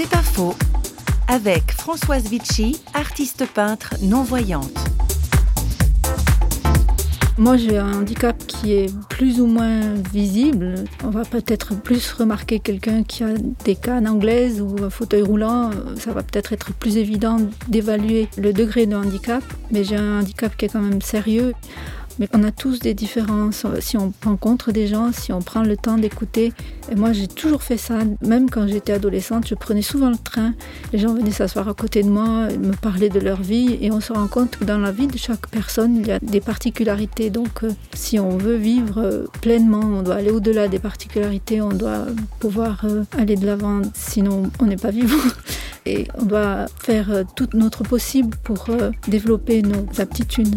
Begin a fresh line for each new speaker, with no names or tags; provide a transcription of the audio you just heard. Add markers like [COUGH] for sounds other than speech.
C'est pas faux. Avec Françoise Vichy, artiste peintre non-voyante.
Moi, j'ai un handicap qui est plus ou moins visible. On va peut-être plus remarquer quelqu'un qui a des cannes anglaises ou un fauteuil roulant. Ça va peut-être être plus évident d'évaluer le degré de handicap. Mais j'ai un handicap qui est quand même sérieux. Mais on a tous des différences. Si on rencontre des gens, si on prend le temps d'écouter. Et moi, j'ai toujours fait ça. Même quand j'étais adolescente, je prenais souvent le train. Les gens venaient s'asseoir à côté de moi, me parler de leur vie. Et on se rend compte que dans la vie de chaque personne, il y a des particularités. Donc, euh, si on veut vivre euh, pleinement, on doit aller au-delà des particularités. On doit pouvoir euh, aller de l'avant. Sinon, on n'est pas vivant. [LAUGHS] Et on doit faire tout notre possible pour développer nos aptitudes.